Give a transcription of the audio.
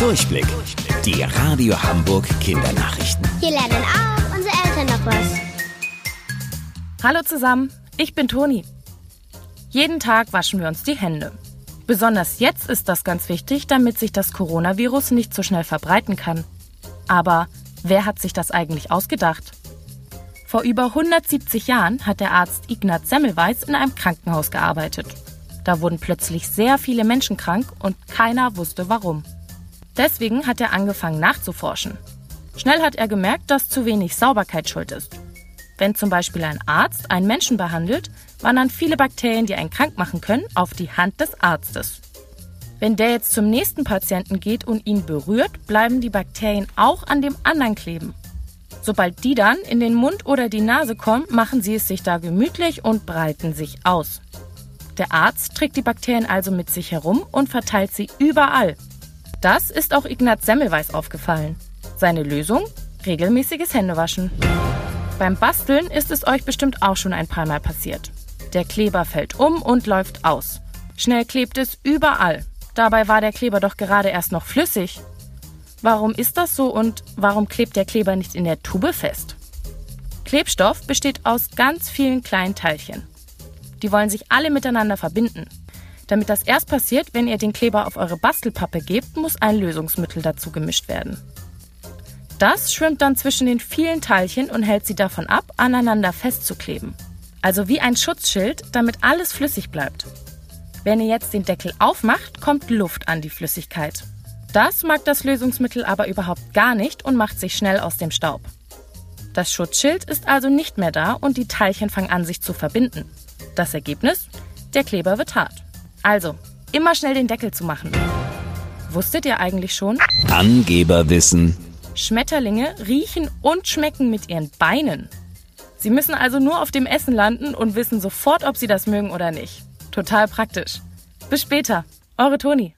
Durchblick. Die Radio Hamburg Kindernachrichten. Hier lernen auch unsere Eltern noch was. Hallo zusammen, ich bin Toni. Jeden Tag waschen wir uns die Hände. Besonders jetzt ist das ganz wichtig, damit sich das Coronavirus nicht so schnell verbreiten kann. Aber wer hat sich das eigentlich ausgedacht? Vor über 170 Jahren hat der Arzt Ignaz Semmelweis in einem Krankenhaus gearbeitet. Da wurden plötzlich sehr viele Menschen krank und keiner wusste warum. Deswegen hat er angefangen nachzuforschen. Schnell hat er gemerkt, dass zu wenig Sauberkeit schuld ist. Wenn zum Beispiel ein Arzt einen Menschen behandelt, wandern viele Bakterien, die einen krank machen können, auf die Hand des Arztes. Wenn der jetzt zum nächsten Patienten geht und ihn berührt, bleiben die Bakterien auch an dem anderen kleben. Sobald die dann in den Mund oder die Nase kommen, machen sie es sich da gemütlich und breiten sich aus. Der Arzt trägt die Bakterien also mit sich herum und verteilt sie überall. Das ist auch Ignaz Semmelweis aufgefallen. Seine Lösung? Regelmäßiges Händewaschen. Beim Basteln ist es euch bestimmt auch schon ein paar Mal passiert. Der Kleber fällt um und läuft aus. Schnell klebt es überall. Dabei war der Kleber doch gerade erst noch flüssig. Warum ist das so und warum klebt der Kleber nicht in der Tube fest? Klebstoff besteht aus ganz vielen kleinen Teilchen. Die wollen sich alle miteinander verbinden. Damit das erst passiert, wenn ihr den Kleber auf eure Bastelpappe gebt, muss ein Lösungsmittel dazu gemischt werden. Das schwimmt dann zwischen den vielen Teilchen und hält sie davon ab, aneinander festzukleben. Also wie ein Schutzschild, damit alles flüssig bleibt. Wenn ihr jetzt den Deckel aufmacht, kommt Luft an die Flüssigkeit. Das mag das Lösungsmittel aber überhaupt gar nicht und macht sich schnell aus dem Staub. Das Schutzschild ist also nicht mehr da und die Teilchen fangen an, sich zu verbinden. Das Ergebnis? Der Kleber wird hart. Also, immer schnell den Deckel zu machen. Wusstet ihr eigentlich schon? Angeberwissen. Schmetterlinge riechen und schmecken mit ihren Beinen. Sie müssen also nur auf dem Essen landen und wissen sofort, ob sie das mögen oder nicht. Total praktisch. Bis später. Eure Toni.